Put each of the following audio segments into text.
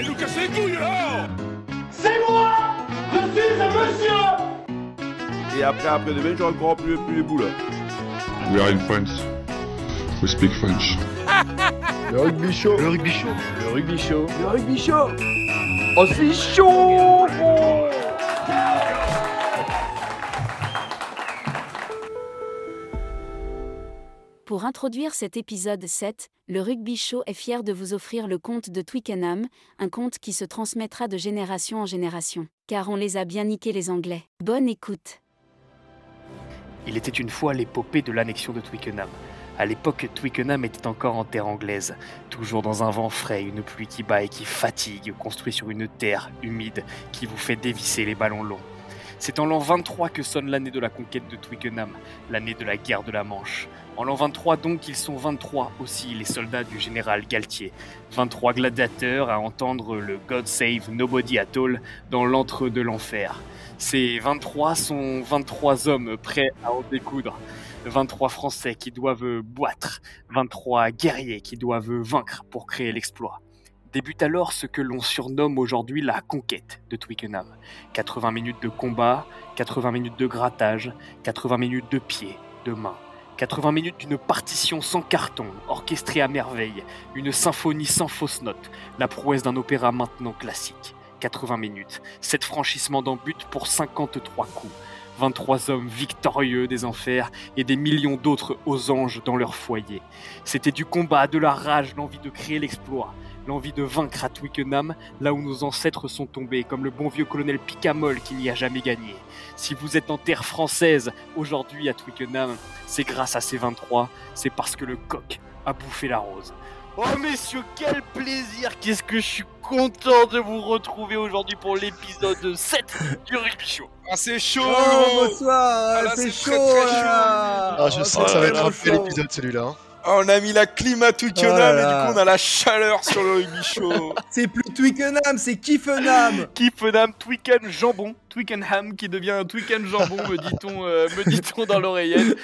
Allez nous casser les couilles là C'est moi Je suis un monsieur Et après, après demain, j'aurai encore plus, plus les boules. We are in France. We speak French. Le rugby show. Le rugby show. Le rugby show. Le rugby show Oh, c'est chaud Pour introduire cet épisode 7, le Rugby Show est fier de vous offrir le conte de Twickenham, un conte qui se transmettra de génération en génération, car on les a bien niqués les Anglais. Bonne écoute. Il était une fois l'épopée de l'annexion de Twickenham. À l'époque, Twickenham était encore en terre anglaise, toujours dans un vent frais, une pluie qui bat et qui fatigue, construit sur une terre humide qui vous fait dévisser les ballons longs. C'est en l'an 23 que sonne l'année de la conquête de Twickenham, l'année de la guerre de la Manche. En l'an 23 donc, ils sont 23 aussi, les soldats du général Galtier. 23 gladiateurs à entendre le God Save Nobody at All dans l'antre de l'enfer. Ces 23 sont 23 hommes prêts à en découdre. 23 Français qui doivent boître, 23 guerriers qui doivent vaincre pour créer l'exploit. Débute alors ce que l'on surnomme aujourd'hui la conquête de Twickenham. 80 minutes de combat, 80 minutes de grattage, 80 minutes de pieds, de mains. 80 minutes d'une partition sans carton, orchestrée à merveille, une symphonie sans fausse note, la prouesse d'un opéra maintenant classique. 80 minutes, 7 franchissements d'en but pour 53 coups. 23 hommes victorieux des enfers et des millions d'autres aux anges dans leur foyer. C'était du combat, de la rage, l'envie de créer l'exploit, l'envie de vaincre à Twickenham, là où nos ancêtres sont tombés, comme le bon vieux colonel Picamol qui n'y a jamais gagné. Si vous êtes en terre française aujourd'hui à Twickenham, c'est grâce à ces 23, c'est parce que le coq a bouffé la rose. Oh messieurs, quel plaisir Qu'est-ce que je suis content de vous retrouver aujourd'hui pour l'épisode 7 du Rugby Show. Ah c'est chaud Oh, bonsoir, Ah, c'est chaud très, très chaud. Ah, je Oh, sens que ça va être un bel épisode celui-là. Ah, On a mis la clim à Twickenham Oh et du coup on a la chaleur sur le rugby show. C'est plus Twickenham, c'est Kiffenham. Kifenham Twickenham Jambon, Twickenham qui devient Twickenham Jambon, me dit-on, euh, me dit-on dans l'oreillette.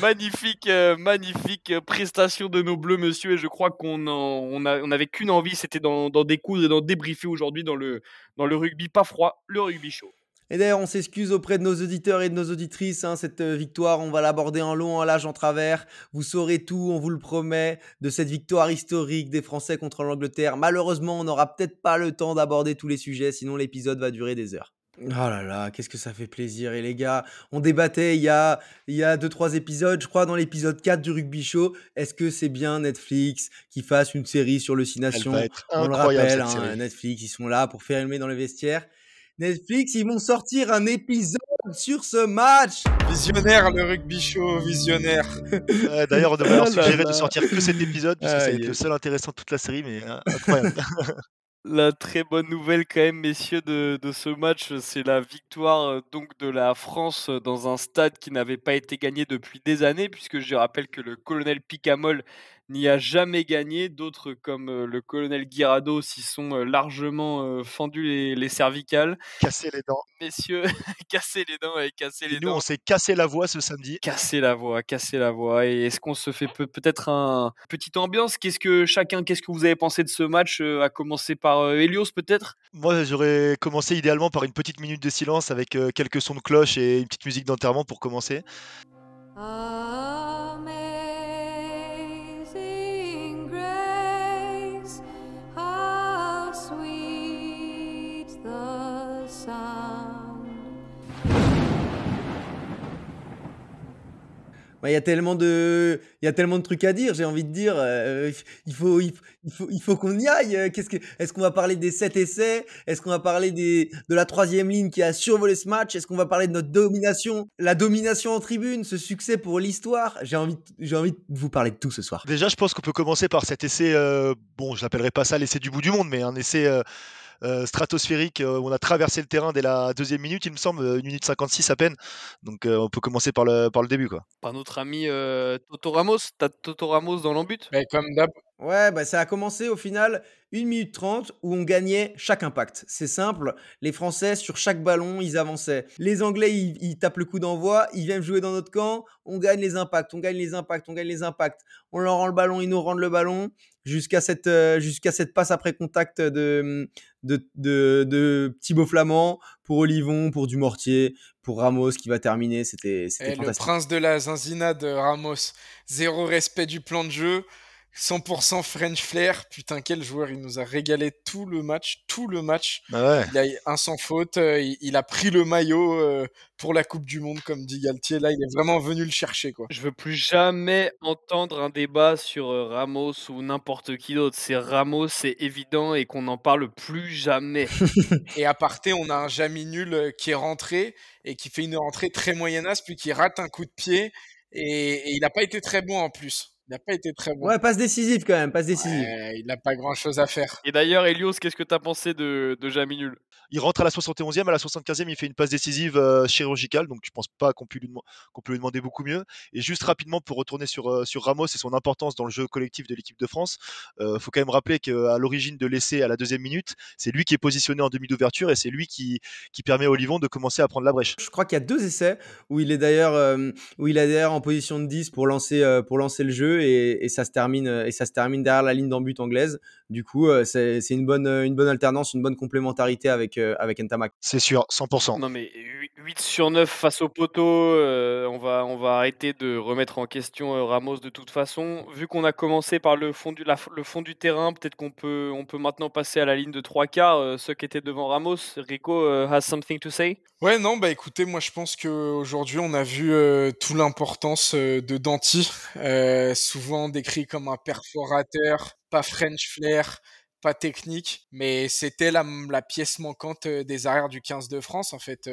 Magnifique, euh, magnifique euh, prestation de nos bleus, monsieur. Et je crois qu'on en- on a- on avait qu'une envie, c'était d'en d'en découdre et d'en débriefer aujourd'hui dans le, dans le rugby pas froid, le rugby chaud. Et d'ailleurs, on s'excuse auprès de nos auditeurs et de nos auditrices. hein, cette euh, victoire, on va l'aborder en long, en large, en travers. Vous saurez tout, on vous le promet, de cette victoire historique des Français contre l'Angleterre. Malheureusement, on n'aura peut-être pas le temps d'aborder tous les sujets, sinon l'épisode va durer des heures. Oh là là, qu'est-ce que ça fait plaisir. Et les gars, on débattait il y a, il y a deux, trois épisodes, je crois, dans l'épisode 4 du Rugby Show. Est-ce que c'est bien Netflix qui fasse une série sur le Six Nations? on le rappelle, hein. Netflix, ils sont là pour faire aimer dans les vestiaires. Netflix, ils vont sortir un épisode sur ce match. Visionnaire le rugby show, visionnaire. Ouais, D'ailleurs, on devrait leur Oh là suggérer là. de sortir que cet épisode, puisque ça va Aïe, être le seul intéressant de toute la série, mais euh, incroyable. La très bonne nouvelle quand même, messieurs, de, de ce match, c'est la victoire euh, donc de la France euh, dans un stade qui n'avait pas été gagné depuis des années, puisque je rappelle que le colonel Picamol n'y a jamais gagné. D'autres comme euh, le colonel Guirado s'y sont euh, largement euh, fendus les, les cervicales. Casser les dents. Messieurs, cassez les dents et cassez les nous, dents. on s'est cassé la voix ce samedi. Casser la voix, casser la voix. Et est-ce qu'on se fait peut- peut-être un petite ambiance? Qu'est-ce que chacun, qu'est-ce que vous avez pensé de ce match euh, À commencer par euh, Helios peut-être? Moi, j'aurais commencé idéalement par une petite minute de silence avec euh, quelques sons de cloche et une petite musique d'enterrement pour commencer. Amazing Il y a tellement de, il y a tellement de trucs à dire. J'ai envie de dire, euh, il faut, il faut, il faut, qu'on y aille. Euh, Qu'est-ce que, est-ce qu'on va parler des 7 essais? Est-ce qu'on va parler des, de la troisième ligne qui a survolé ce match? Est-ce qu'on va parler de notre domination, la domination en tribune, ce succès pour l'histoire? J'ai envie, j'ai envie de vous parler de tout ce soir. Déjà, je pense qu'on peut commencer par cet essai, euh, bon, je l'appellerai pas ça l'essai du bout du monde, mais un essai euh, stratosphérique euh, où on a traversé le terrain dès la deuxième minute, il me semble, une minute 56 à peine. Donc, euh, on peut commencer par le, par le début, quoi. Par notre ami euh, Toto Ramos. T'as Toto Ramos dans l'embut? Mais comme d'hab, Ouais, bah, ça a commencé au final 1 minute 30 où on gagnait chaque impact. C'est simple, les Français sur chaque ballon, ils avançaient. Les Anglais, ils, ils tapent le coup d'envoi, ils viennent jouer dans notre camp, on gagne les impacts, on gagne les impacts, on gagne les impacts. On leur rend le ballon, ils nous rendent le ballon jusqu'à cette, euh, jusqu'à cette passe après contact de, de, de, de Thibaut Flamand pour Olivon, pour Dumortier, pour Ramos qui va terminer. C'était Eh, le prince de la zinzina de Ramos. Zéro respect du plan de jeu. 100% French flair. Putain, quel joueur. Il nous a régalé tout le match. Tout le match. Bah ouais. Il a un sans faute. euh, Il, il a pris le maillot euh, pour la Coupe du Monde, comme dit Galtier. Là, il est vraiment venu le chercher, quoi. Je veux plus jamais entendre un débat sur euh, Ramos ou n'importe qui d'autre. C'est Ramos, c'est évident et qu'on n'en parle plus jamais. Et à parté, on a un Jamy nul qui est rentré et qui fait une rentrée très moyennasse, puis qui rate un coup de pied. Et, et il n'a pas été très bon en plus. Il n'a pas été très bon. Ouais, passe décisive quand même, passe décisive. Ouais, il n'a pas grand chose à faire. Et d'ailleurs, Elios, qu'est-ce que t'as pensé de, de Jamie Nul Il rentre à la 71e, à la 75e, il fait une passe décisive euh, chirurgicale, donc je pense pas qu'on peut lui demander beaucoup mieux. Et juste rapidement pour retourner sur, euh, sur Ramos et son importance dans le jeu collectif de l'équipe de France, euh, faut quand même rappeler qu'à l'origine de l'essai à la deuxième minute, c'est lui qui est positionné en demi d'ouverture et c'est lui qui, qui permet à Olivon de commencer à prendre la brèche. Je crois qu'il y a deux essais où il est d'ailleurs où il en position de 10 pour lancer pour lancer le jeu et, ça se termine et ça se termine derrière la ligne d'en anglaise. Du coup, euh, c'est c'est une bonne euh, une bonne alternance, une bonne complémentarité avec euh, avec Ntamak. C'est sûr, 100%. Non mais 8 sur 9 face au poteau, euh, on, va, on va arrêter de remettre en question euh, Ramos de toute façon. Vu qu'on a commencé par le fond du, la- le fond du terrain, peut-être qu'on peut, on peut maintenant passer à la ligne de trois quarts. euh, ceux qui étaient devant Ramos, Rico euh, has something to say? Ouais, non, bah écoutez, moi je pense qu'aujourd'hui on a vu euh, toute l'importance euh, de Danti, euh, souvent décrit comme un perforateur, pas French flair, pas technique, mais c'était la, pièce manquante des arrières du 15 de France. En fait,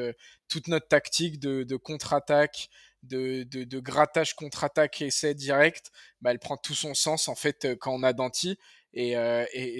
toute notre tactique de, contre-attaque, de, grattage contre-attaque essai direct, bah, elle prend tout son sens en fait quand on a Danti. Et,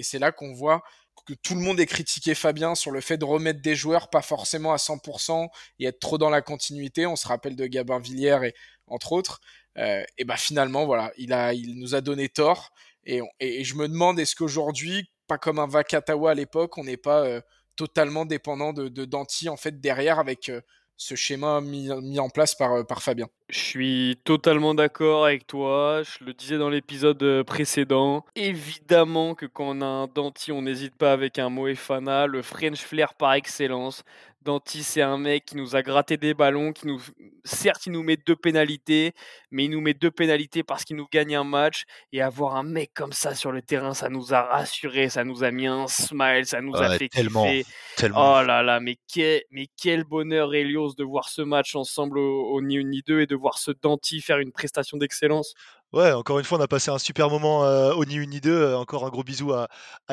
c'est là qu'on voit que tout le monde est critiqué Fabien sur le fait de remettre des joueurs pas forcément à 100% et être trop dans la continuité. On se rappelle de Gabin Villiers et entre autres. Et bah finalement voilà, il a, il nous a donné tort. Et, et, je me demande est-ce qu'aujourd'hui, pas comme un Vakatawa à l'époque, on n'est pas euh, totalement dépendant de, de Danti en fait derrière avec euh, ce schéma mis, mis en place par, euh, par Fabien? Je suis totalement d'accord avec toi. Je le disais dans l'épisode précédent. Évidemment que quand on a un Danti, on n'hésite pas avec un Moefana, le French flair par excellence. Danti, c'est un mec qui nous a gratté des ballons, qui nous, certes, il nous met deux pénalités, mais il nous met deux pénalités parce qu'il nous gagne un match. Et avoir un mec comme ça sur le terrain, ça nous a rassurés, ça nous a mis un smile, ça nous a fait tellement, kiffer. tellement. Oh là là, mais quel, mais quel bonheur, Elios, de voir ce match ensemble au, au ni 1 ni 2 et de voir ce Danti faire une prestation d'excellence. Ouais, encore une fois, on a passé un super moment euh, au ni une ni deux. Euh, encore un gros bisou à,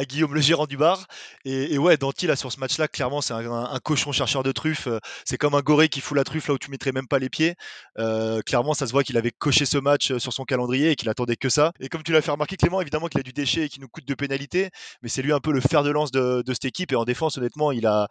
Guillaume, le gérant du bar. Et, ouais, Danti, là, sur ce match-là, clairement, c'est un, cochon chercheur de truffes. Euh, C'est comme un goré qui fout la truffe là où tu mettrais même pas les pieds. Clairement, ça se voit qu'il avait coché ce match sur son calendrier et qu'il attendait que ça. Et comme tu l'as fait remarquer, Clément, évidemment qu'il a du déchet et qu'il nous coûte de pénalités. Mais c'est lui un peu le fer de lance de, cette équipe. Et en défense, honnêtement, il a,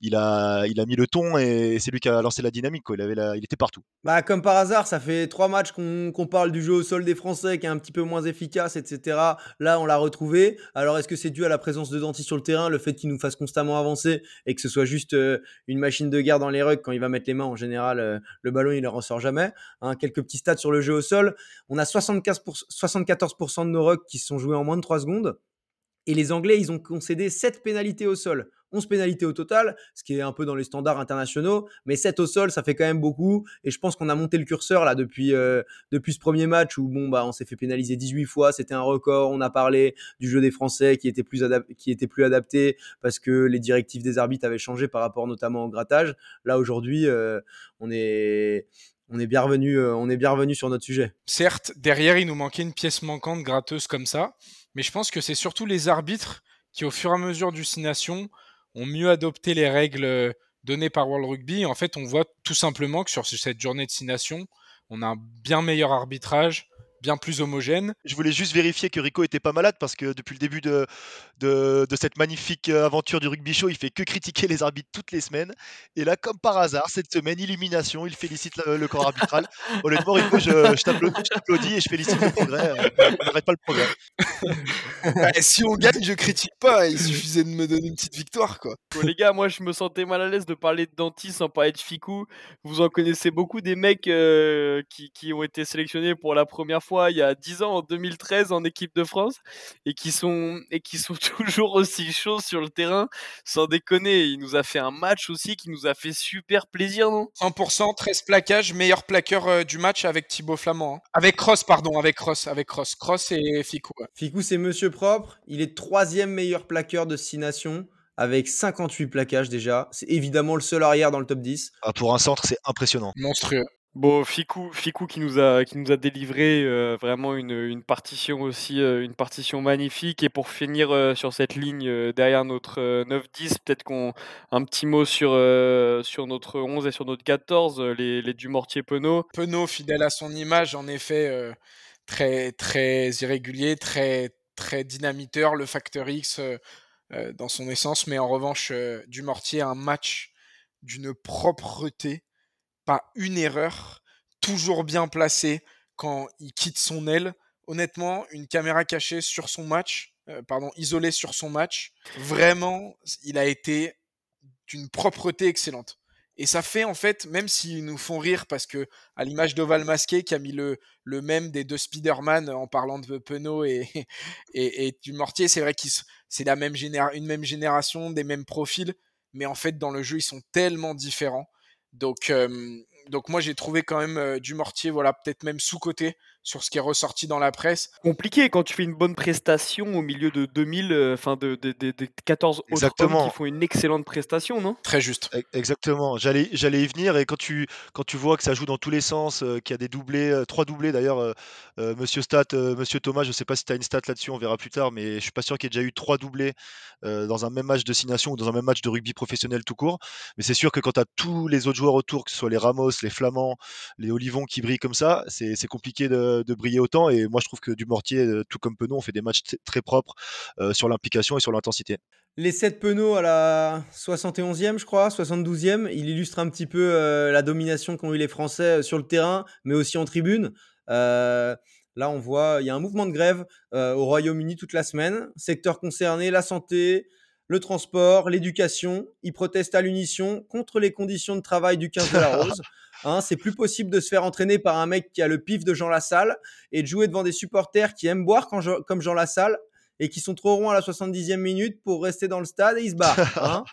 il a, mis le ton et c'est lui qui a lancé la dynamique. Il, était partout. Bah, comme par hasard, ça fait trois matchs qu'on qu'on parle du jeu au sol des Français qui est un petit peu moins efficace, etc. Là, on l'a retrouvé. Alors, est-ce que c'est dû à la présence de Danti sur le terrain, le fait qu'il nous fasse constamment avancer et que ce soit juste euh, une machine de guerre dans les rugs quand il va mettre les mains En général, euh, le ballon, il ne ressort jamais. Hein, quelques petits stats sur le jeu au sol. On a 75 pour- 74% de nos rugs qui sont joués en moins de 3 secondes. Et les Anglais, ils ont concédé 7 pénalités au sol. 11 pénalités au total, ce qui est un peu dans les standards internationaux, mais 7 au sol, ça fait quand même beaucoup. Et je pense qu'on a monté le curseur là depuis, euh, depuis ce premier match où bon, bah, on s'est fait pénaliser 18 fois, c'était un record. On a parlé du jeu des Français qui était, plus qui était plus adapté parce que les directives des arbitres avaient changé par rapport notamment au grattage. Là, aujourd'hui, euh, on, est, on, est bien revenu, euh, on est bien revenu sur notre sujet. Certes, derrière, il nous manquait une pièce manquante gratteuse comme ça, mais je pense que c'est surtout les arbitres qui, au fur et à mesure du Six Nations, ont mieux adopté les règles euh, données par World Rugby. En fait, on voit tout simplement que sur cette journée de Six Nations, on a un bien meilleur arbitrage, bien plus homogène. Je voulais juste vérifier que Rico était pas malade parce que depuis le début de, de, de cette magnifique euh, aventure du rugby show, il fait que critiquer les arbitres toutes les semaines. Et là, comme par hasard, cette semaine, illumination, il félicite le, le corps arbitral. Honnêtement, Rico, je, je t'applaudis je t'applaudis et je félicite le progrès. euh, On n'arrête pas le progrès. Bah, si on gagne, je critique pas. Il suffisait de me donner une petite victoire, quoi. Bon, les gars, moi je me sentais mal à l'aise de parler de Danti sans parler de Ficou. Vous en connaissez beaucoup des mecs euh, qui, qui ont été sélectionnés pour la première fois il y a 10 ans, en 2013, en équipe de France, et qui sont, et qui sont toujours aussi chauds sur le terrain, sans déconner. Il nous a fait un match aussi qui nous a fait super plaisir, non? 100%, 13 plaquages, meilleur plaqueur euh, du match avec Thibaut Flamand. hein. Avec Cross, pardon, avec Cross, avec Cross. Cross et Ficou. ouais. Ficou, c'est monsieur propre. Il est troisième meilleur plaqueur de 6 nations avec 58 plaquages déjà. C'est évidemment le seul arrière dans le top 10. Ah, pour un centre, c'est impressionnant. Monstrueux. Bon, Ficou, Ficou qui nous a, qui nous a délivré euh, vraiment une, une partition aussi, euh, une partition magnifique. Et pour finir euh, sur cette ligne derrière notre euh, 9-10, peut-être qu'on un petit mot sur, sur notre 11 et sur notre 14, euh, les, les Dumortier-Penaud. Penaud, fidèle à son image, en effet, très, très irrégulier, très, très dynamiteur, le facteur X dans son essence. Mais en revanche, Dumortier un match d'une propreté, pas une erreur, toujours bien placé quand il quitte son aile. Honnêtement, une caméra cachée sur son match, euh, pardon, isolée sur son match, vraiment, il a été d'une propreté excellente. Et ça fait en fait, même s'ils nous font rire parce que, à l'image d'Oval Masqué qui a mis le, le même des deux Spider-Man en parlant de Penaud et, et, du Mortier, c'est vrai qu'ils c'est la une même génération, des mêmes profils, mais en fait dans le jeu ils sont tellement différents. Donc, donc moi j'ai trouvé quand même du Mortier, voilà, peut-être même sous-côté sur ce qui est ressorti dans la presse. Compliqué quand tu fais une bonne prestation au milieu de 2000, euh, enfin de, de, de- de 14 autres hommes Exactement. qui font une excellente prestation, non? Très juste. E- Exactement, j'allais j'allais y venir et quand tu quand tu vois que ça joue dans tous les sens, euh, qu'il y a des doublés, euh, trois doublés d'ailleurs, euh, euh, Monsieur Stat, euh, Monsieur Thomas, je sais pas si tu as une stat là-dessus, on verra plus tard, mais je suis pas sûr qu'il y ait déjà eu trois doublés euh, dans un même match de six nations ou dans un même match de rugby professionnel tout court. Mais c'est sûr que quand tu as tous les autres joueurs autour, que ce soit les Ramos, les Flamands, les Olivons qui brillent comme ça, c'est c'est compliqué de, de briller autant. Et moi je trouve que Dumortier, euh, tout comme Penaud, on fait des matchs très propres euh, sur l'implication et sur l'intensité. Les 7 Penaud à la 71e, je crois, 72e, il illustre un petit peu euh, la domination qu'ont eu les Français euh, sur le terrain, mais aussi en tribune. Euh, là, on voit, il y a un mouvement de grève euh, au Royaume-Uni toute la semaine. Secteur concerné, la santé, le transport, l'éducation. Ils protestent à l'unisson contre les conditions de travail du 15 de la Rose. Hein, c'est plus possible de se faire entraîner par un mec qui a le pif de Jean Lassalle et de jouer devant des supporters qui aiment boire quand comme Jean Lassalle et qui sont trop ronds à la 70e minute pour rester dans le stade et ils se barrent. hein.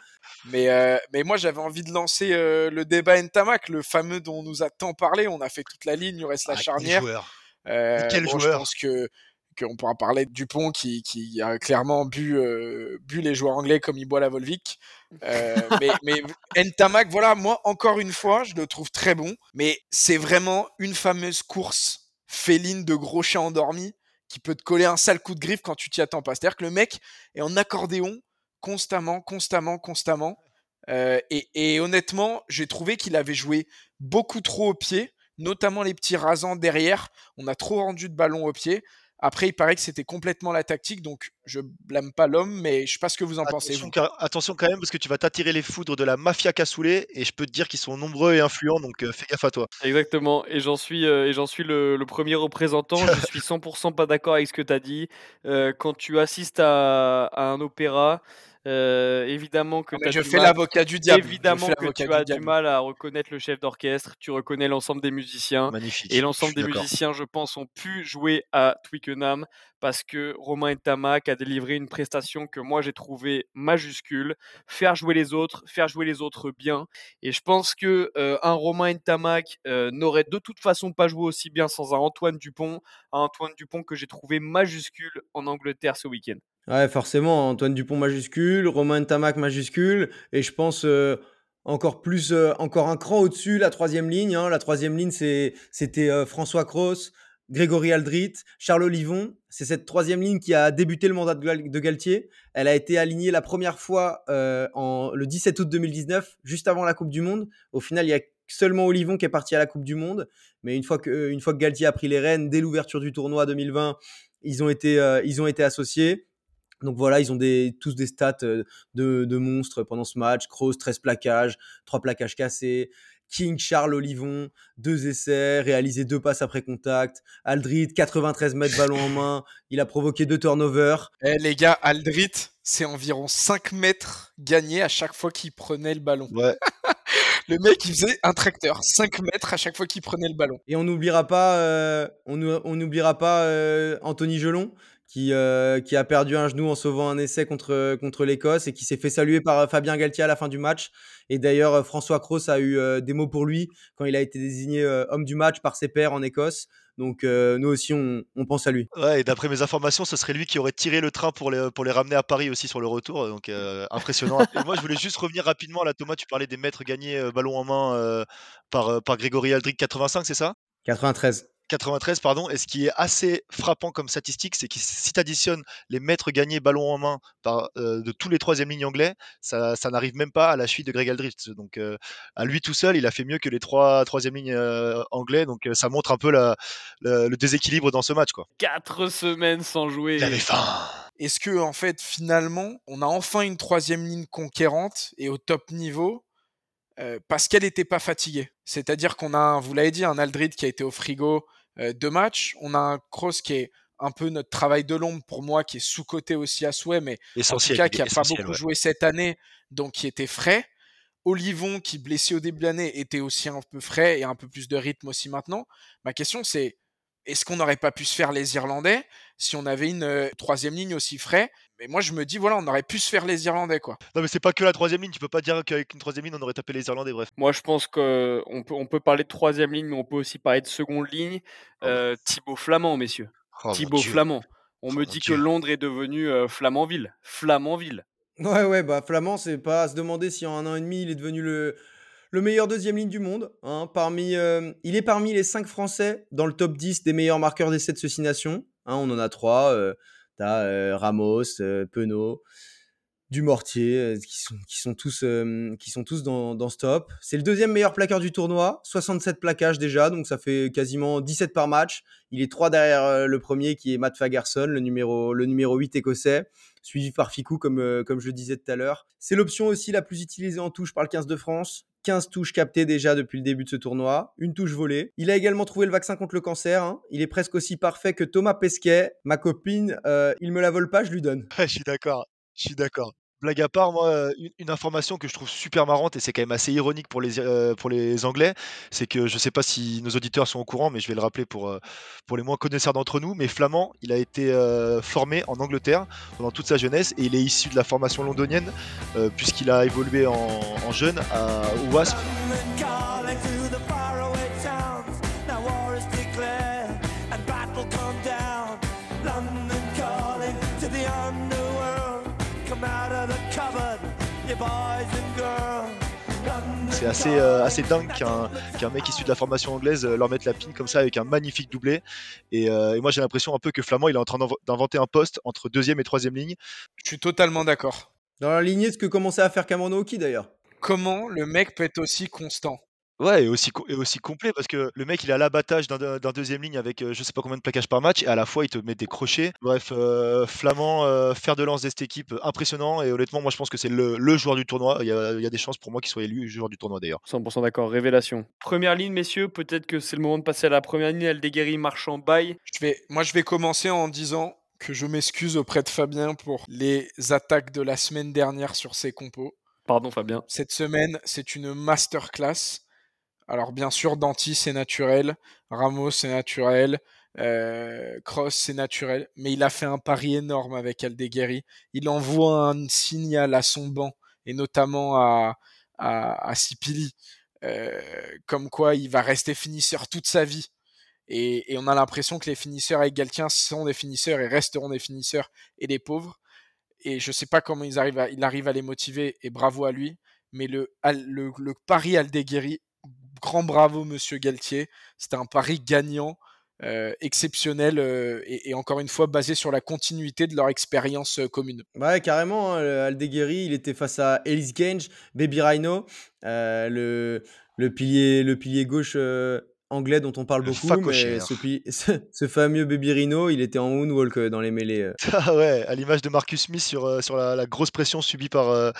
Mais, euh, mais moi, j'avais envie de lancer euh, le débat Ntamak, le fameux dont on nous a tant parlé. On a fait toute la ligne, il nous reste la Ah, quel charnière. joueur. Euh, quel bon, Je joueur. pense que qu'on pourra parler de Dupont qui, qui a clairement bu, euh, bu les joueurs anglais comme il boit la Volvic. Euh, mais, mais Ntamak, voilà, moi, encore une fois, je le trouve très bon. Mais c'est vraiment une fameuse course féline de gros chien endormi qui peut te coller un sale coup de griffe quand tu t'y attends pas. C'est-à-dire que le mec est en accordéon constamment, constamment, constamment. Euh, et, et honnêtement, j'ai trouvé qu'il avait joué beaucoup trop au pied, notamment les petits rasants derrière. On a trop rendu de ballon au pied. Après, il paraît que c'était complètement la tactique, donc je blâme pas l'homme, mais je sais pas ce que vous en pensez. Attention, Vous. car- attention quand même parce que tu vas t'attirer les foudres de la mafia cassoulet et je peux te dire qu'ils sont nombreux et influents donc euh, fais gaffe à toi. Exactement, et j'en suis, euh, et j'en suis le, le premier représentant. Je suis 100% pas d'accord avec ce que tu as dit. Euh, quand tu assistes à, à un opéra, euh, évidemment que as je du fais mal. l'avocat du diable. Évidemment que tu as du mal à reconnaître le chef d'orchestre, tu reconnais l'ensemble des musiciens. Magnifique. Et l'ensemble des musiciens, je pense, ont pu jouer à Twickenham parce que Romain Ntamak a délivré une prestation que moi j'ai trouvée majuscule. Faire jouer les autres, faire jouer les autres bien. Et je pense que euh, un Romain Ntamak euh, n'aurait de toute façon pas joué aussi bien sans un Antoine Dupont. Un Antoine Dupont que j'ai trouvé majuscule en Angleterre ce week-end. Ouais, forcément, Antoine Dupont majuscule, Romain Tamac majuscule, et je pense euh, encore plus, euh, encore un cran au-dessus, la troisième ligne. hein. La troisième ligne, c'était euh, François Cross, Grégory Aldrit, Charles Olivon. C'est cette troisième ligne qui a débuté le mandat de, Gal- de Galtier. Elle a été alignée la première fois en, le 17 août 2019, juste avant la Coupe du Monde. Au final, il y a seulement Olivon qui est parti à la Coupe du Monde. Mais une fois que, une fois que Galtier a pris les rênes, dès l'ouverture du tournoi 2020, ils ont été, ils ont été associés. Donc voilà, ils ont des, tous des stats euh, de, de monstres pendant ce match. Kroos, 13 plaquages, 3 plaquages cassés. King, Charles Olivon, deux essais, réalisé deux passes après contact. Aldrit, 93 mètres ballon en main. Il a provoqué deux turnovers. Eh, les gars, Aldrit, c'est environ 5 mètres gagnés à chaque fois qu'il prenait le ballon. Ouais. Le mec, il faisait un tracteur, 5 mètres à chaque fois qu'il prenait le ballon. Et on n'oubliera pas, euh, on n'oubliera pas euh, Anthony Gelon, qui, euh, qui a perdu un genou en sauvant un essai contre, contre l'Écosse et qui s'est fait saluer par euh, Fabien Galtier à la fin du match. Et d'ailleurs, euh, François Cross a eu euh, des mots pour lui quand il a été désigné euh, homme du match par ses pairs en Écosse. Donc euh, nous aussi, on, on pense à lui. Ouais, et d'après mes informations, ce serait lui qui aurait tiré le train pour les, pour les ramener à Paris aussi sur le retour. Donc euh, impressionnant. et moi, je voulais juste revenir rapidement. Là, Thomas, tu parlais des mètres gagnés ballon en main par, par Grégory Aldric 85, c'est ça? 93. 93, pardon. Et ce qui est assez frappant comme statistique, c'est que si tu additionnes les mètres gagnés ballon en main par, euh, de tous les troisième lignes anglais, ça, ça n'arrive même pas à la suite de Greg Aldrich. Donc euh, à lui tout seul, il a fait mieux que les trois troisième lignes euh, anglais. Donc euh, ça montre un peu la, la- le déséquilibre dans ce match. Quoi. 4 semaines sans jouer. Il avait faim. Est-ce que, en fait, finalement, on a enfin une troisième ligne conquérante et au top niveau euh, parce qu'elle n'était pas fatiguée? C'est-à-dire qu'on a, un- vous l'avez dit, un Aldrid qui a été au frigo euh, deux matchs. On a un Kroos qui est un peu notre travail de l'ombre pour moi, qui est sous-côté aussi à souhait, mais Essentiel. en tout cas qui est a pas beaucoup ouais. joué cette année, donc qui était frais. Olivon, qui blessé au début de l'année, était aussi un peu frais et un peu plus de rythme aussi maintenant. Ma question, c'est est-ce qu'on n'aurait pas pu se faire les Irlandais si on avait une euh, troisième ligne aussi frais? Mais moi, je me dis, voilà, on aurait pu se faire les Irlandais, quoi. Non, mais c'est pas que la troisième ligne. Tu peux pas dire qu'avec une troisième ligne, on aurait tapé les Irlandais. Bref. Moi, je pense qu'on peut, on peut parler de troisième ligne, mais on peut aussi parler de seconde ligne. Euh, Thibaut Flamand, messieurs. Oh, Thibaut. Flamand. On Oh, me dit Dieu. que Londres est devenu euh, Flamanville. Flamanville. Ouais, ouais, bah Flamand, c'est pas à se demander si en un an et demi, il est devenu le, le meilleur deuxième ligne du monde. hein. Euh, il est parmi les cinq Français dans le top 10 des meilleurs marqueurs d'essais de ceci nation. Hein, on en a trois. Euh, T'as euh, Ramos, Penaud, Dumortier, qui, sont, tous, dans, ce top. C'est le deuxième meilleur plaqueur du tournoi, 67 plaquages déjà, donc ça fait quasiment 17 par match. Il est trois derrière le premier qui est Matt Fagerson, le numéro, le numéro 8 écossais suivi par Ficou, comme, comme je le disais tout à l'heure. C'est l'option aussi la plus utilisée en touche par le 15 de France. 15 touches captées déjà depuis le début de ce tournoi, une touche volée. Il a également trouvé le vaccin contre le cancer. hein. Il est presque aussi parfait que Thomas Pesquet. Ma copine, euh, il me la vole pas, je lui donne. Je suis d'accord. Je suis d'accord. Blague à part, moi, une, information que je trouve super marrante et c'est quand même assez ironique pour les, pour les Anglais, c'est que je sais pas si nos auditeurs sont au courant, mais je vais le rappeler pour, pour les moins connaisseurs d'entre nous. Mais Flamand, il a été formé en Angleterre pendant toute sa jeunesse et il est issu de la formation londonienne puisqu'il a évolué en, en jeune à, au Wasp. C'est assez, euh, assez dingue qu'un mec issu de la formation anglaise euh, leur mette la pine comme ça avec un magnifique doublé. Et, euh, et moi j'ai l'impression un peu que Flamand il est en train d'inv- d'inventer un poste entre deuxième et troisième ligne. Je suis totalement d'accord. Dans la lignée de ce que commençait à faire Cameron Hockey d'ailleurs. Comment le mec peut être aussi constant? Ouais, et aussi, co- et aussi complet parce que le mec il a l'abattage d'un deuxième ligne avec euh, je sais pas combien de plaquages par match et à la fois il te met des crochets. Bref, euh, Flamand, euh, fer de lance de cette équipe, euh, impressionnant. Et honnêtement, moi je pense que c'est le, le joueur du tournoi. Il y, a, il y a des chances pour moi qu'il soit élu joueur du tournoi d'ailleurs. 100% d'accord, révélation. Première ligne, messieurs, peut-être que c'est le moment de passer à la première ligne. Elle déguérit Marchand bail. je vais, Moi, je vais commencer en disant que je m'excuse auprès de Fabien pour les attaques de la semaine dernière sur ses compos. Pardon, Fabien. Cette semaine, c'est une masterclass. Alors, bien sûr, Danti, c'est naturel. Ramos, c'est naturel. Euh, Cross, c'est naturel. Mais il a fait un pari énorme avec Aldeguerri. Il envoie un signal à son banc, et notamment à, à, Sipili, euh, comme quoi il va rester finisseur toute sa vie. Et, et on a l'impression que les finisseurs avec Galtien sont des finisseurs et resteront des finisseurs et des pauvres. Et je sais pas comment ils arrivent à, il arrive à les motiver et bravo à lui. Mais le, le, le pari Aldeguerri, grand bravo Monsieur Galtier. C'était un pari gagnant. euh, exceptionnel euh, et, encore une fois basé sur la continuité de leur expérience euh, commune. Ouais, carrément, hein, il était face à Ellis Gange, Baby Rhino, le, pilier, gauche anglais dont on parle Le beaucoup, mais ce, ce, ce fameux Baby Rhino, il était en moonwalk euh, dans les mêlées. euh. Ah ouais, à l'image de Marcus Smith sur, euh, sur la, la grosse pression subie par, euh,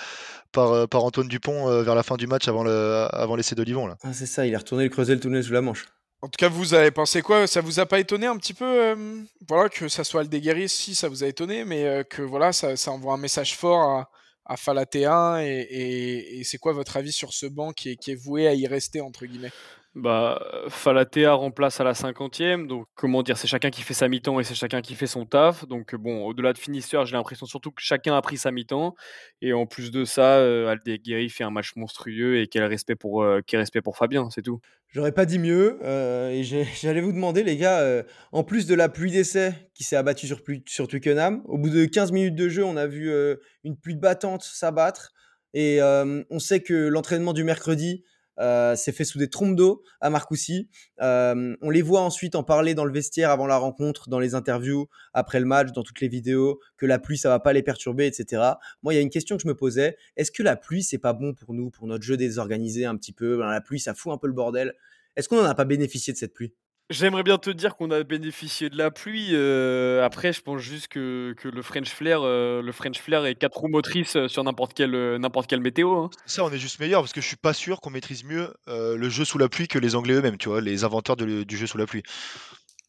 par, euh, par Antoine Dupont euh, vers la fin du match avant le avant l'essai d'Olivon. Là. Ah, c'est ça, il est retourné le creuser le tunnel sous la manche. En tout cas, vous avez pensé quoi? Ça vous a pas étonné un petit peu euh, Voilà, que ça soit le déguerri, si ça vous a étonné, mais euh, que voilà, ça, ça envoie un message fort à, à Falatea. Et, et, et c'est quoi votre avis sur ce banc qui est, qui est voué à y rester, entre guillemets? Bah, Falatea remplace à la 50e, donc comment dire, c'est chacun qui fait sa mi-temps et c'est chacun qui fait son taf. Donc bon, au-delà de finisseur, j'ai l'impression surtout que chacun a pris sa mi-temps. Et en plus de ça, euh, Aldeguerri fait un match monstrueux et quel respect pour, euh, quel respect pour Fabien, c'est tout. J'aurais pas dit mieux. euh, et j'allais vous demander, les gars, euh, en plus de la pluie d'essai qui s'est abattue sur, sur Twickenham, au bout de 15 minutes de jeu, on a vu euh, une pluie battante s'abattre. Et euh, on sait que l'entraînement du mercredi euh, s'est fait sous des trompes d'eau à Marcoussis. Euh, on les voit ensuite en parler dans le vestiaire avant la rencontre, dans les interviews, après le match, dans toutes les vidéos, que la pluie, ça va pas les perturber, etc. Moi, il y a une question que je me posais. Est-ce que la pluie, c'est pas bon pour nous, pour notre jeu désorganisé un petit peu? Ben, La pluie, ça fout un peu le bordel. Est-ce qu'on n'en a pas bénéficié de cette pluie? J'aimerais bien te dire qu'on a bénéficié de la pluie. euh, après, je pense juste que, que le French Flair, euh, le French Flair est quatre roues motrices euh, sur n'importe quelle, euh, n'importe quelle météo. hein. Ça, on est juste meilleur parce que je suis pas sûr qu'on maîtrise mieux euh, le jeu sous la pluie que les Anglais eux-mêmes, tu vois, les inventeurs de- du jeu sous la pluie.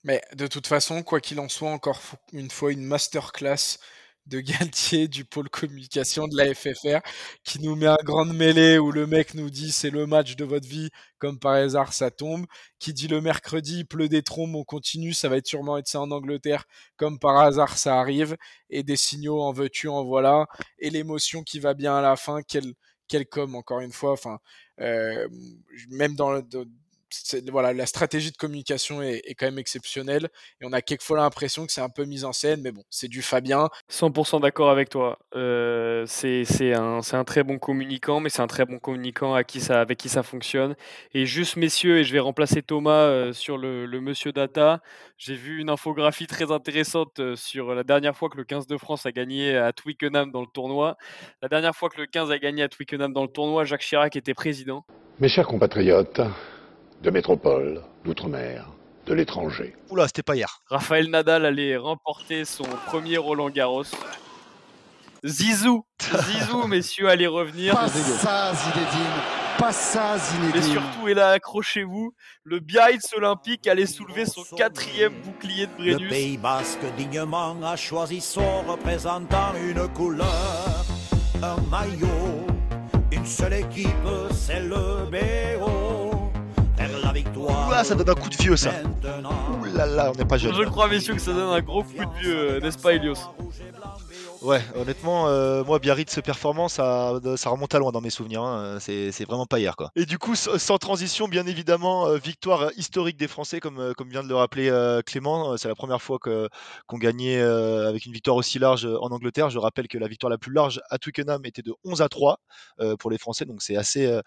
Mais de toute façon, quoi qu'il en soit, encore fo- une fois, une masterclass de Galtier du pôle communication de la FFR qui nous met un grande mêlée où le mec nous dit c'est le match de votre vie, comme par hasard ça tombe, qui dit le mercredi il pleut des trombes, on continue, ça va être sûrement être ça en Angleterre, comme par hasard ça arrive, et des signaux en veux-tu, en voilà, et l'émotion qui va bien à la fin, quel, quel com encore une fois, enfin, euh, même dans le, voilà, la stratégie de communication est, est quand même exceptionnelle et on a quelquefois l'impression que c'est un peu mise en scène, mais bon, c'est du Fabien. 100% d'accord avec toi. Euh, c'est c'est un, c'est un très bon communicant, mais c'est un très bon communicant à qui ça, avec qui ça fonctionne. Et juste, messieurs, et je vais remplacer Thomas euh, sur le, le Monsieur Data, j'ai vu une infographie très intéressante euh, sur la dernière fois que le 15 de France a gagné à Twickenham dans le tournoi. La dernière fois que le 15 a gagné à Twickenham dans le tournoi, Jacques Chirac était président. Mes chers compatriotes de métropole, d'outre-mer, de l'étranger. Oula, c'était pas hier. Raphaël Nadal allait remporter son premier Roland Garros. Zizou, Zizou, messieurs, allez revenir. Pas ça, Zinedine. Pas ça, Mais Zinedine. surtout, et là, accrochez-vous, le Biarritz Olympique allait soulever son quatrième bouclier de Le Brennus. Pays basque dignement a choisi son représentant, une couleur, un maillot, une seule équipe, c'est le BO. Oula, ça donne un coup de vieux, ça. Ouh là là, on n'est pas jeune. Je crois, messieurs, que ça donne un gros coup de vieux, euh, n'est-ce pas, Elios? Ouais, honnêtement, euh, moi, Biarritz performance, ça, remonte à loin dans mes souvenirs. hein, C'est vraiment pas hier, quoi. Et du coup, sans transition, bien évidemment, euh, victoire historique des Français, comme, euh, vient de le rappeler euh, Clément. C'est la première fois qu'on gagnait avec une victoire aussi large en Angleterre. Je rappelle que la victoire la plus large à Twickenham était de 11 à 3 euh, pour les Français, donc c'est assez,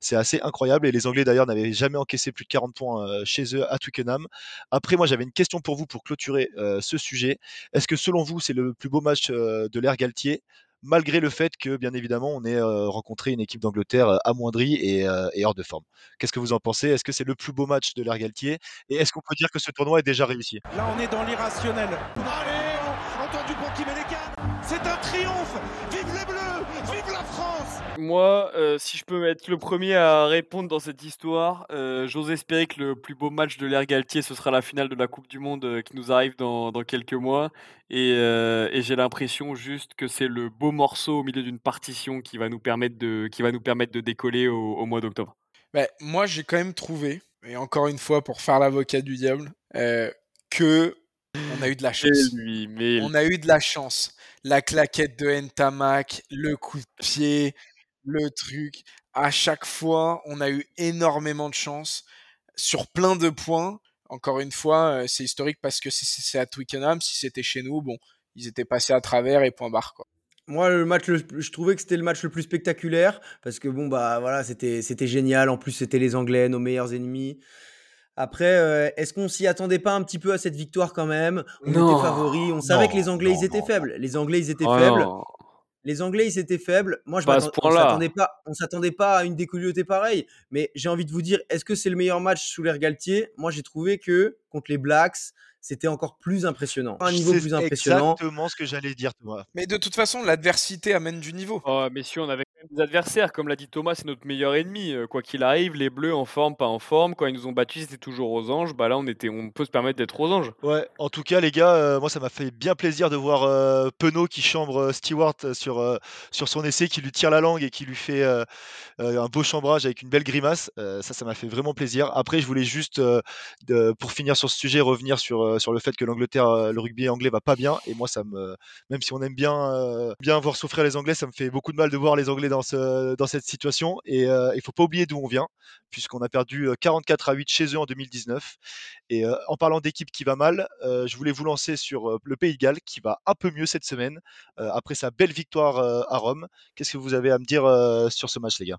c'est assez incroyable. Et les Anglais, d'ailleurs, n'avaient jamais encaissé plus de 40 points chez eux à Twickenham. Après, moi, j'avais une question pour vous pour clôturer ce sujet. Est-ce que selon vous, c'est le plus beau match de l'ère Galtier malgré le fait que, bien évidemment, on ait euh, rencontré une équipe d'Angleterre euh, amoindrie et, euh, hors de forme. Qu'est-ce que vous en pensez? Est-ce que c'est le plus beau match de l'ère Galtier? Et est-ce qu'on peut dire que ce tournoi est déjà réussi? Là, on est dans l'irrationnel. Allez, on- Dupont qui met les cannes. C'est un triomphe. Vive les Bleus. Vive la France. Moi, euh, si je peux être le premier à répondre dans cette histoire, euh, j'ose espérer que le plus beau match de l'ère Galtier, ce sera la finale de la Coupe du Monde euh, qui nous arrive dans, dans quelques mois. Et, euh, et j'ai l'impression juste que c'est le beau morceau au milieu d'une partition qui va nous permettre de, qui va nous permettre de décoller au, au mois d'octobre. Bah, moi, j'ai quand même trouvé, et encore une fois pour faire l'avocat du diable, euh, que on a eu de la chance. lui, mais On a eu de la chance. La claquette de Ntamak, le coup de pied, le truc. À chaque fois, on a eu énormément de chance sur plein de points. Encore une fois, euh, c'est historique parce que c'est- à Twickenham. Si c'était chez nous, bon, ils étaient passés à travers et point barre. Quoi. Moi, le match, le- je trouvais que c'était le match le plus spectaculaire parce que bon bah voilà, c'était c'était génial. En plus, c'était les Anglais, nos meilleurs ennemis. Après, euh, est-ce qu'on s'y attendait pas un petit peu à cette victoire quand même? On Non. était favoris, on savait que les Anglais non, ils étaient faibles. Les Anglais ils étaient Oh faibles. Les Anglais ils étaient faibles. Moi je m'attends- on s'attendait pas, on s'attendait pas à une déculottée pareille. Mais j'ai envie de vous dire, est-ce que c'est le meilleur match sous l'air Galtier? Moi j'ai trouvé que contre les Blacks, c'était encore plus impressionnant. Un niveau plus impressionnant. exactement ce que j'allais dire, Thomas. Mais de toute façon, l'adversité amène du niveau. Oh, messieurs, on avait quand même des adversaires. Comme l'a dit Thomas, c'est notre meilleur ennemi. Euh, Quoi qu'il arrive, les Bleus en forme, pas en forme. Quand ils nous ont battus, c'était toujours aux anges. Bah là, on, était, on peut se permettre d'être aux anges. Ouais, en tout cas, les gars, euh, moi, ça m'a fait bien plaisir de voir euh, Penaud qui chambre euh, Stewart sur, euh, sur son essai, qui lui tire la langue et qui lui fait euh, euh, un beau chambrage avec une belle grimace. Euh, ça, ça m'a fait vraiment plaisir. Après, je voulais juste, euh, de- pour finir sur ce sujet, revenir sur, euh, sur le fait que l'Angleterre, euh, le rugby anglais va pas bien. Et moi, même si on aime bien, euh, bien voir souffrir les Anglais, ça me fait beaucoup de mal de voir les Anglais dans, ce, dans cette situation. Et il faut pas oublier d'où on vient, puisqu'on a perdu euh, 44 à 8 chez eux en 2019. Et en parlant d'équipe qui va mal, je voulais vous lancer sur le Pays de Galles qui va un peu mieux cette semaine après sa belle victoire à Rome. Qu'est-ce que vous avez à me dire sur ce match, les gars?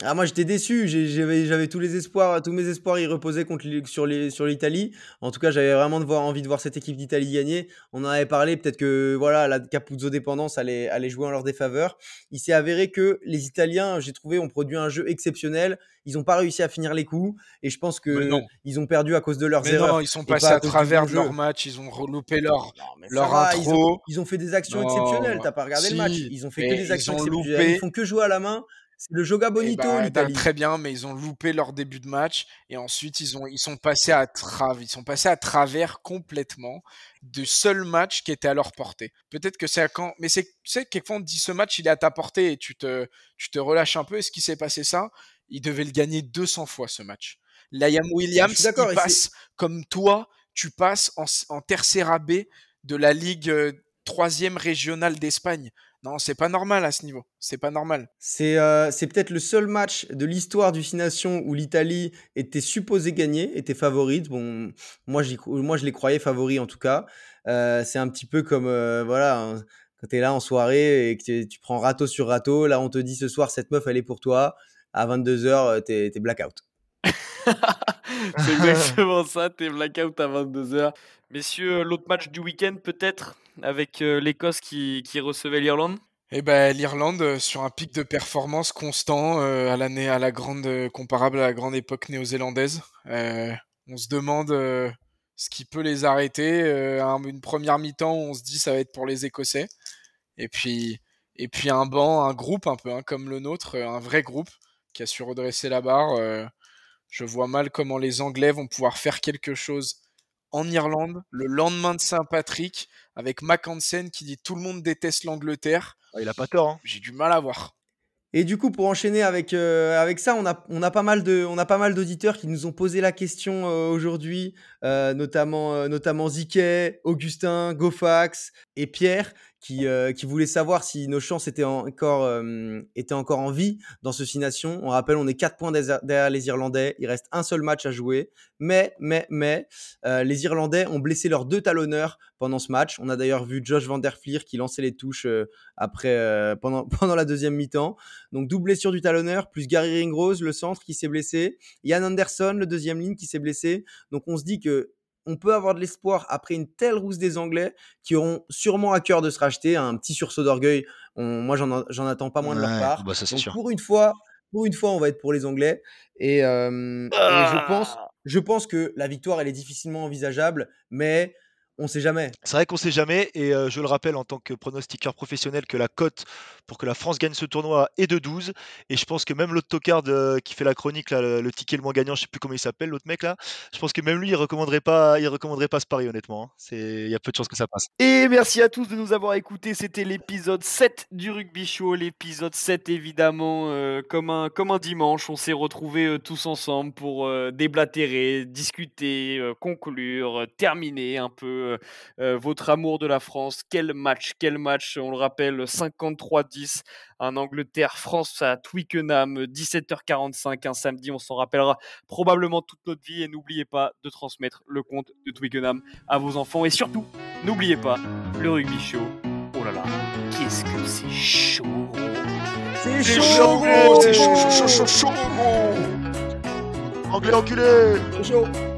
Ah, moi j'étais déçu, j'avais j'avais tous les espoirs, tous mes espoirs ils reposaient contre sur les sur l'Italie. En tout cas, j'avais vraiment de voir, envie de voir cette équipe d'Italie gagner. On en avait parlé, peut-être que voilà, la Capuzzo dépendance allait, allait jouer en leur défaveur. Il s'est avéré que les Italiens, j'ai trouvé, ont produit un jeu exceptionnel. Ils n'ont pas réussi à finir les coups et je pense que non. ils ont perdu à cause de leurs Mais erreurs. non, ils sont passés pas à travers de jeu. leur match, ils ont reloupé leur, Mais ça leur va, ils ont, intro. ils ont fait des actions Non, exceptionnelles. T'as pas regardé le match. Ils ont fait que des actions exceptionnelles. loupé. Ils font que jouer à la main. C'est le joga bonito, bah, l'Italie. très bien, mais ils ont loupé leur début de match et ensuite ils ont ils sont passés à travers, ils sont passés à travers complètement du seul match qui était à leur portée. Peut-être que c'est à quand, mais c'est tu sais quelquefois on te dit ce match il est à ta portée et tu te tu te relâches un peu. Et ce qui s'est passé ça, ils devaient le gagner 200 fois ce match. Liam Ah, Williams, il passe comme toi, tu passes en, en tercera B de la Ligue euh, troisième régionale d'Espagne. Non, c'est pas normal à ce niveau. C'est pas normal. C'est euh, c'est peut-être le seul match de l'histoire du Six Nations où l'Italie était supposée gagner, était favorite. Bon, moi, moi je les croyais favoris en tout cas. Euh, c'est un petit peu comme euh, voilà, hein, quand tu es là en soirée et que tu, tu prends râteau sur râteau. Là, on te dit ce soir, cette meuf, elle est pour toi. À 22h, t'es es blackout. C'est exactement ça, t'es blackout à 22h. Messieurs, l'autre match du week-end peut-être avec euh, l'Écosse qui, recevait l'Irlande? Eh ben, l'Irlande, euh, sur un pic de performance constant euh, à la grande, euh, comparable à la grande époque néo-zélandaise. Euh, on se demande euh, ce qui peut les arrêter. Euh, un- une première mi-temps, on se dit ça va être pour les Écossais. Et puis, et puis un banc, un groupe un peu hein, comme le nôtre, euh, un vrai groupe qui a su redresser la barre. euh, je vois mal comment les Anglais vont pouvoir faire quelque chose en Irlande le lendemain de Saint-Patrick avec Mac Hansen qui dit tout le monde déteste l'Angleterre. Ah, Il a pas tort. hein. J'ai du mal à voir. Et du coup, pour enchaîner avec, euh, avec ça, on a, on a pas mal de, on a pas mal d'auditeurs qui nous ont posé la question euh, aujourd'hui, euh, notamment, euh, notamment Ziquet, Augustin, Gofax et Pierre, qui, euh, qui voulaient savoir si nos chances étaient encore, euh, étaient encore en vie dans ce Six Nations. On rappelle, on est 4 points derrière les Irlandais. Il reste un seul match à jouer. Mais, mais, mais, euh, les Irlandais ont blessé leurs deux talonneurs pendant ce match. On a d'ailleurs vu Josh Van Der Fleer qui lançait les touches euh, après, euh, pendant, pendant la deuxième mi-temps. Donc double blessure du talonneur, plus Gary Ringrose, le centre qui s'est blessé, Ian Anderson, le deuxième ligne qui s'est blessé. Donc on se dit que on peut avoir de l'espoir après une telle rousse des Anglais qui auront sûrement à cœur de se racheter. Un petit sursaut d'orgueil, moi j'en attends pas moins de leur part. bah ça, c'est Donc sûr. pour une fois, pour une fois, on va être pour les Anglais. Et, euh, et je pense, je pense que la victoire elle est difficilement envisageable, mais on sait jamais. C'est vrai qu'on sait jamais, et euh, je le rappelle en tant que pronostiqueur professionnel que la cote pour que la France gagne ce tournoi est de 12, et je pense que même l'autre tocard euh, qui fait la chronique, là, le, le ticket le moins gagnant, je sais plus comment il s'appelle, l'autre mec là, je pense que même lui il recommanderait pas, il recommanderait pas ce pari honnêtement. hein. Il y a peu de chances que ça passe. Et merci à tous de nous avoir écoutés. C'était l'épisode 7 du Rugby Show. L'épisode 7, évidemment, euh, comme, un, comme un dimanche. On s'est retrouvés euh, tous ensemble pour euh, déblatérer, discuter, euh, conclure, euh, terminer un peu euh, euh, votre amour de la France. Quel match, quel match. On le rappelle, 53-10. Un Angleterre-France à Twickenham, 17h45, un samedi. On s'en rappellera probablement toute notre vie. Et n'oubliez pas de transmettre le compte de Twickenham à vos enfants. Et surtout, n'oubliez pas le rugby show. Oh là là, qu'est-ce que c'est chaud C'est C'est chaud, c'est chaud, chaud, chaud, chaud, chaud, gros. Anglais enculé Chaud chaud